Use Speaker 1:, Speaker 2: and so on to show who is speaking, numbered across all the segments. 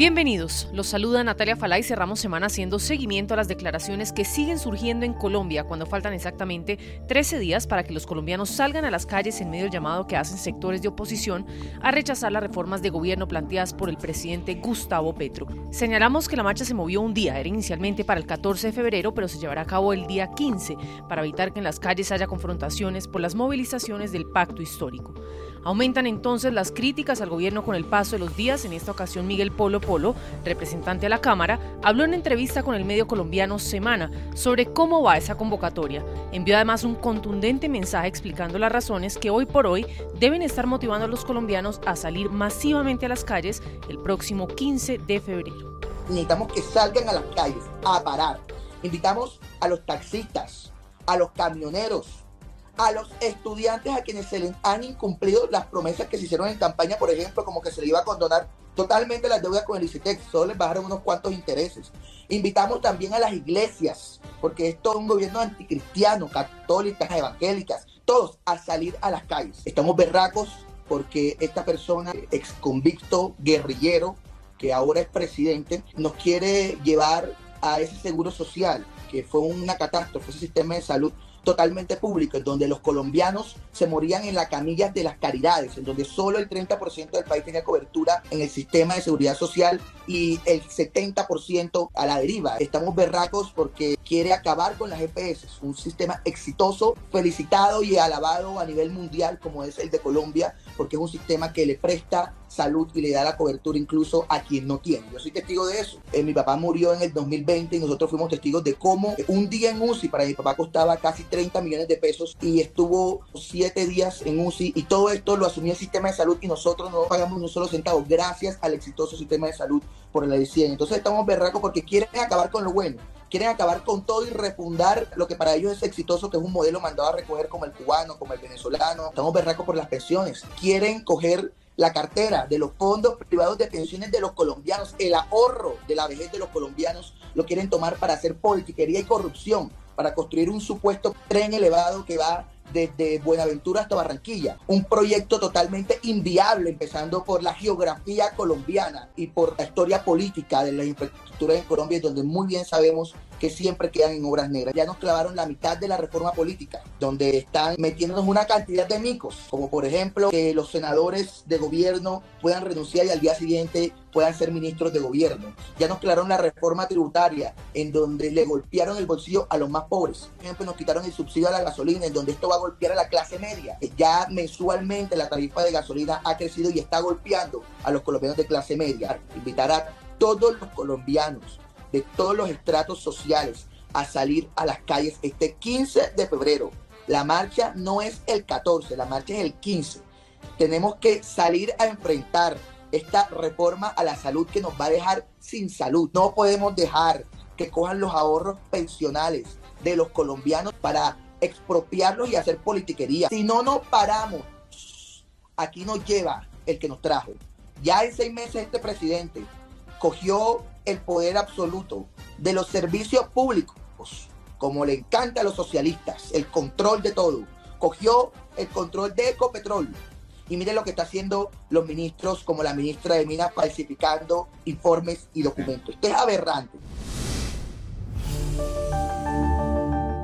Speaker 1: Bienvenidos, los saluda Natalia Falá y cerramos semana haciendo seguimiento a las declaraciones que siguen surgiendo en Colombia cuando faltan exactamente 13 días para que los colombianos salgan a las calles en medio del llamado que hacen sectores de oposición a rechazar las reformas de gobierno planteadas por el presidente Gustavo Petro. Señalamos que la marcha se movió un día, era inicialmente para el 14 de febrero, pero se llevará a cabo el día 15 para evitar que en las calles haya confrontaciones por las movilizaciones del pacto histórico. Aumentan entonces las críticas al gobierno con el paso de los días. En esta ocasión, Miguel Polo Polo, representante a la Cámara, habló en entrevista con el medio colombiano Semana sobre cómo va esa convocatoria. Envió además un contundente mensaje explicando las razones que hoy por hoy deben estar motivando a los colombianos a salir masivamente a las calles el próximo 15 de febrero.
Speaker 2: Necesitamos que salgan a las calles a parar. Invitamos a los taxistas, a los camioneros, a los estudiantes a quienes se les han incumplido las promesas que se hicieron en campaña, por ejemplo, como que se le iba a condonar totalmente las deudas con el ICETEX, solo les bajaron unos cuantos intereses. Invitamos también a las iglesias, porque es todo un gobierno anticristiano, católicas, evangélicas, todos a salir a las calles. Estamos berracos porque esta persona, ex convicto guerrillero, que ahora es presidente, nos quiere llevar a ese seguro social, que fue una catástrofe, ese sistema de salud totalmente público, en donde los colombianos se morían en las camillas de las caridades, en donde solo el 30% del país tenía cobertura en el sistema de seguridad social y el 70% a la deriva. Estamos berracos porque quiere acabar con las EPS, un sistema exitoso, felicitado y alabado a nivel mundial como es el de Colombia, porque es un sistema que le presta salud y le da la cobertura incluso a quien no tiene. Yo soy testigo de eso. Eh, mi papá murió en el 2020 y nosotros fuimos testigos de cómo un día en UCI para mi papá costaba casi 30 millones de pesos y estuvo siete días en UCI y todo esto lo asumía el sistema de salud y nosotros no pagamos un solo centavo gracias al exitoso sistema de salud por el 100. Entonces estamos berracos porque quieren acabar con lo bueno quieren acabar con todo y refundar lo que para ellos es exitoso, que es un modelo mandado a recoger como el cubano, como el venezolano. Estamos berracos por las pensiones. Quieren coger la cartera de los fondos privados de pensiones de los colombianos, el ahorro de la vejez de los colombianos, lo quieren tomar para hacer politiquería y corrupción, para construir un supuesto tren elevado que va desde Buenaventura hasta Barranquilla. Un proyecto totalmente inviable, empezando por la geografía colombiana y por la historia política de la infraestructura en Colombia, donde muy bien sabemos que siempre quedan en obras negras. Ya nos clavaron la mitad de la reforma política, donde están metiéndonos una cantidad de micos, como por ejemplo que los senadores de gobierno puedan renunciar y al día siguiente puedan ser ministros de gobierno. Ya nos clavaron la reforma tributaria, en donde le golpearon el bolsillo a los más pobres. Por ejemplo, nos quitaron el subsidio a la gasolina, en donde esto va a golpear a la clase media. Ya mensualmente la tarifa de gasolina ha crecido y está golpeando a los colombianos de clase media. Invitar a todos los colombianos de todos los estratos sociales a salir a las calles este 15 de febrero. La marcha no es el 14, la marcha es el 15. Tenemos que salir a enfrentar esta reforma a la salud que nos va a dejar sin salud. No podemos dejar que cojan los ahorros pensionales de los colombianos para expropiarlos y hacer politiquería. Si no nos paramos, aquí nos lleva el que nos trajo. Ya en seis meses este presidente cogió el poder absoluto de los servicios públicos, como le encanta a los socialistas, el control de todo. Cogió el control de Ecopetrol. Y mire lo que está haciendo los ministros, como la ministra de Minas, falsificando informes y documentos. Esto es aberrante.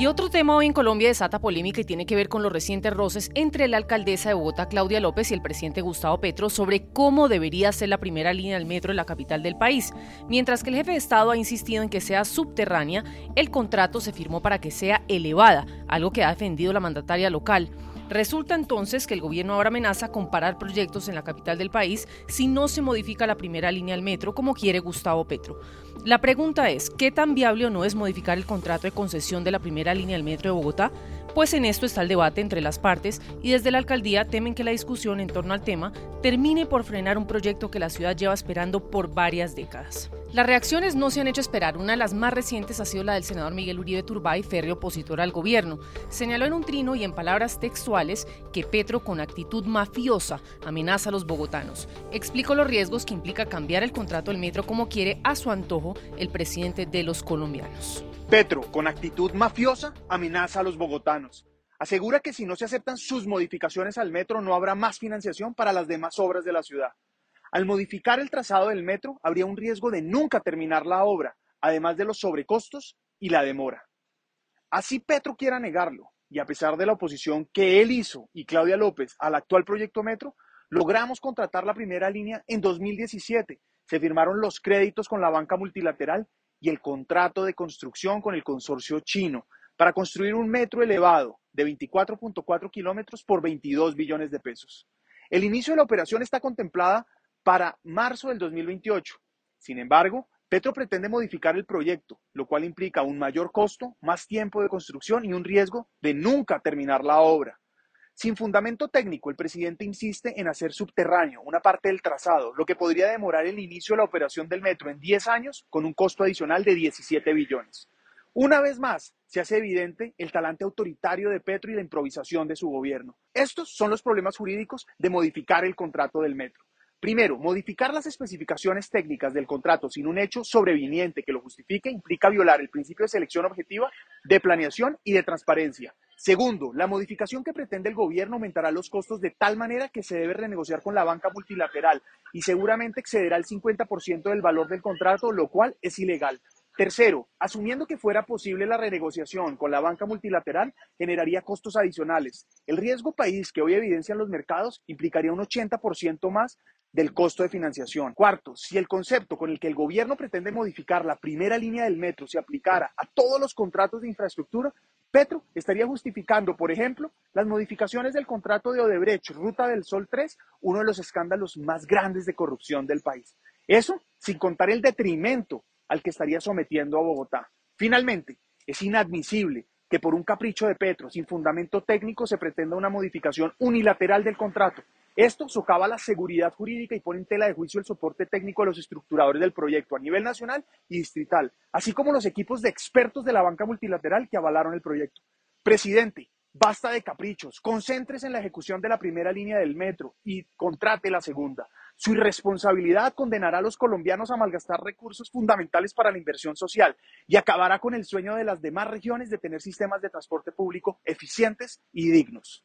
Speaker 1: Y otro tema hoy en Colombia desata polémica y tiene que ver con los recientes roces entre la alcaldesa de Bogotá, Claudia López, y el presidente Gustavo Petro sobre cómo debería ser la primera línea del metro en la capital del país. Mientras que el jefe de Estado ha insistido en que sea subterránea, el contrato se firmó para que sea elevada, algo que ha defendido la mandataria local. Resulta entonces que el gobierno ahora amenaza con parar proyectos en la capital del país si no se modifica la primera línea del metro como quiere Gustavo Petro. La pregunta es, ¿qué tan viable o no es modificar el contrato de concesión de la primera línea del metro de Bogotá? Pues en esto está el debate entre las partes y desde la alcaldía temen que la discusión en torno al tema termine por frenar un proyecto que la ciudad lleva esperando por varias décadas. Las reacciones no se han hecho esperar. Una de las más recientes ha sido la del senador Miguel Uribe Turbay, férreo opositor al gobierno. Señaló en un trino y en palabras textuales que Petro, con actitud mafiosa, amenaza a los bogotanos. Explicó los riesgos que implica cambiar el contrato del metro como quiere a su antojo el presidente de los colombianos.
Speaker 3: Petro, con actitud mafiosa, amenaza a los bogotanos. Asegura que si no se aceptan sus modificaciones al metro no habrá más financiación para las demás obras de la ciudad Al modificar el trazado del metro, habría un riesgo de nunca terminar la obra, además de los sobrecostos y la demora. Así Petro quiera negarlo, y a pesar de la oposición que él hizo y Claudia López al actual proyecto metro, logramos contratar la primera línea en 2017. Se firmaron los créditos con la banca multilateral y el contrato de construcción con el consorcio chino para construir un metro elevado de 24.4 kilómetros por 22 billones de pesos. El inicio de la operación está contemplada para marzo del 2028. Sin embargo, Petro pretende modificar el proyecto, lo cual implica un mayor costo, más tiempo de construcción y un riesgo de nunca terminar la obra. Sin fundamento técnico, el presidente insiste en hacer subterráneo una parte del trazado, lo que podría demorar el inicio de la operación del metro en 10 años con un costo adicional de 17 billones. Una vez más, se hace evidente el talante autoritario de Petro y la improvisación de su gobierno. Estos son los problemas jurídicos de modificar el contrato del metro. Primero, modificar las especificaciones técnicas del contrato sin un hecho sobreviniente que lo justifique implica violar el principio de selección objetiva, de planeación y de transparencia. Segundo, la modificación que pretende el gobierno aumentará los costos de tal manera que se debe renegociar con la banca multilateral y seguramente excederá el 50% del valor del contrato, lo cual es ilegal. Tercero, asumiendo que fuera posible la renegociación con la banca multilateral, generaría costos adicionales. El riesgo país que hoy evidencian los mercados implicaría un 80% más del costo de financiación. Cuarto, si el concepto con el que el gobierno pretende modificar la primera línea del metro se aplicara a todos los contratos de infraestructura, Petro estaría justificando, por ejemplo, las modificaciones del contrato de Odebrecht, Ruta del Sol 3, uno de los escándalos más grandes de corrupción del país. Eso sin contar el detrimento al que estaría sometiendo a Bogotá. Finalmente, es inadmisible que por un capricho de Petro, sin fundamento técnico, se pretenda una modificación unilateral del contrato. Esto socava la seguridad jurídica y pone en tela de juicio el soporte técnico de los estructuradores del proyecto a nivel nacional y distrital, así como los equipos de expertos de la banca multilateral que avalaron el proyecto. Presidente, basta de caprichos, concéntrese en la ejecución de la primera línea del metro y contrate la segunda. Su irresponsabilidad condenará a los colombianos a malgastar recursos fundamentales para la inversión social y acabará con el sueño de las demás regiones de tener sistemas de transporte público eficientes y dignos.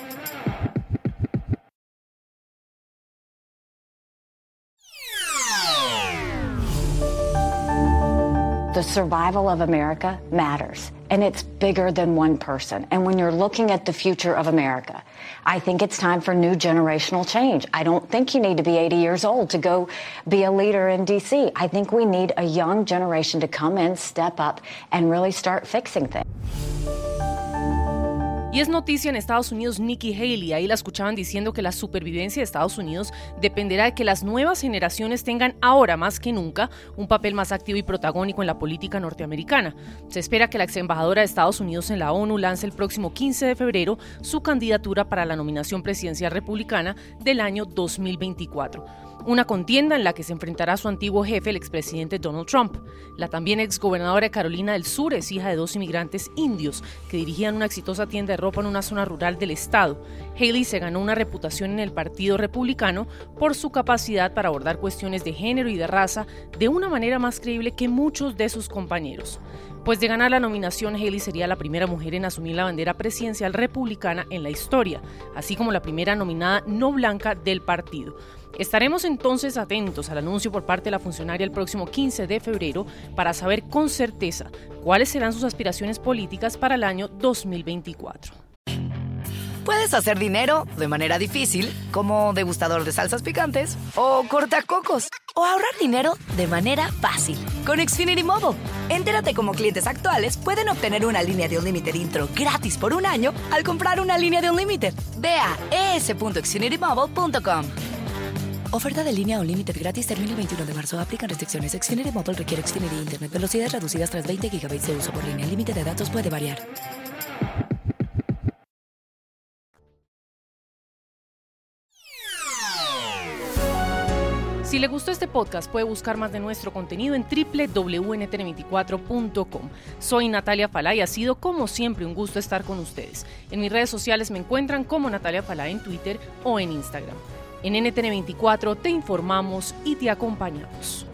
Speaker 4: The survival of America matters. And it's bigger than one person. And when you're looking at the future of America, I think it's time for new generational change. I don't think you need to be 80 years old to go be a leader in DC. I think we need a young generation to come in, step up, and really start fixing things.
Speaker 1: Y es noticia en Estados Unidos Nikki Haley, ahí la escuchaban diciendo que la supervivencia de Estados Unidos dependerá de que las nuevas generaciones tengan ahora más que nunca un papel más activo y protagónico en la política norteamericana. Se espera que la ex embajadora de Estados Unidos en la ONU lance el próximo 15 de febrero su candidatura para la nominación presidencial republicana del año 2024 una contienda en la que se enfrentará a su antiguo jefe, el expresidente Donald Trump. La también exgobernadora de Carolina del Sur es hija de dos inmigrantes indios que dirigían una exitosa tienda de ropa en una zona rural del estado. Haley se ganó una reputación en el Partido Republicano por su capacidad para abordar cuestiones de género y de raza de una manera más creíble que muchos de sus compañeros. Pues de ganar la nominación, Haley sería la primera mujer en asumir la bandera presidencial republicana en la historia, así como la primera nominada no blanca del partido. Estaremos entonces atentos al anuncio por parte de la funcionaria el próximo 15 de febrero para saber con certeza cuáles serán sus aspiraciones políticas para el año 2024.
Speaker 5: Puedes hacer dinero de manera difícil, como degustador de salsas picantes, o cortacocos, o ahorrar dinero de manera fácil con Xfinity Mobile. Entérate cómo clientes actuales pueden obtener una línea de un límite intro gratis por un año al comprar una línea de un límite. Ve a es.xfinitymobile.com. Oferta de línea o límite gratis termina el 21 de marzo. Aplican restricciones. Xfinity Mobile requiere Xfinity Internet. Velocidades reducidas tras 20 GB de uso por línea. El límite de datos puede variar.
Speaker 1: Si le gustó este podcast, puede buscar más de nuestro contenido en www.ntn24.com. Soy Natalia Falá y ha sido como siempre un gusto estar con ustedes. En mis redes sociales me encuentran como Natalia Falá en Twitter o en Instagram. En NTN24 te informamos y te acompañamos.